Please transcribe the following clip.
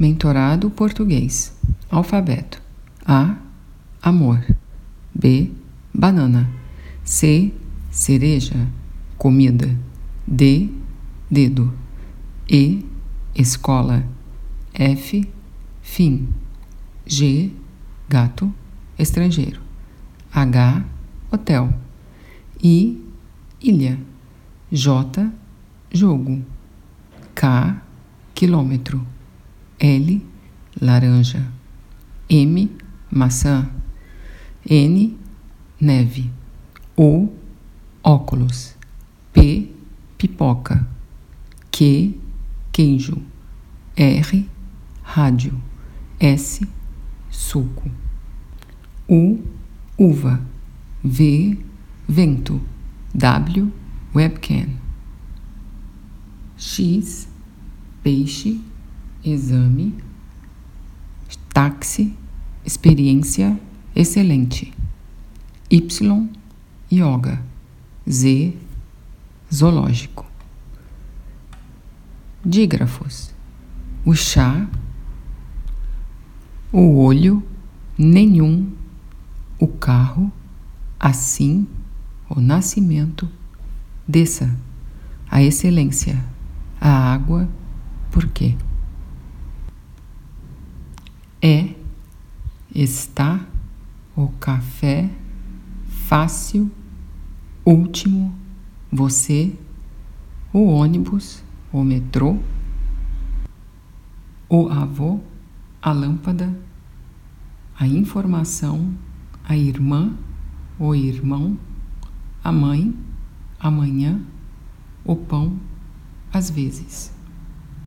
mentorado português. Alfabeto: A. Amor. B. Banana. C. Cereja. Comida. D. Dedo. E. Escola. F. Fim. G. Gato. Estrangeiro. H. Hotel. I. Ilha. J. Jogo. K. Quilômetro. L. Laranja. M. Maçã. N. Neve. O. Óculos. P. Pipoca. Q. Queijo. R. Rádio. S. Suco. U. Uva. V. Vento. W. Webcam. X. Peixe. Exame. Táxi. Experiência excelente. Y. Yoga. Z. Zoológico. Dígrafos. O chá. O olho. Nenhum. O carro. Assim. O nascimento. Desça. A excelência. A água. Por quê? É. Está. O café. Fácil. Último. Você. O ônibus. O metrô. O avô. A lâmpada. A informação. A irmã. O irmão. A mãe. Amanhã. O pão. Às vezes.